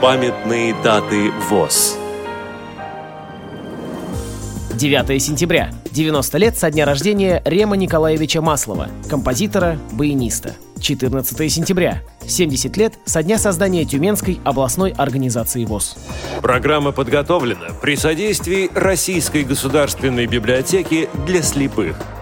Памятные даты ВОЗ. 9 сентября. 90 лет со дня рождения Рема Николаевича Маслова, композитора, баяниста. 14 сентября. 70 лет со дня создания Тюменской областной организации ВОЗ. Программа подготовлена при содействии Российской государственной библиотеки для слепых –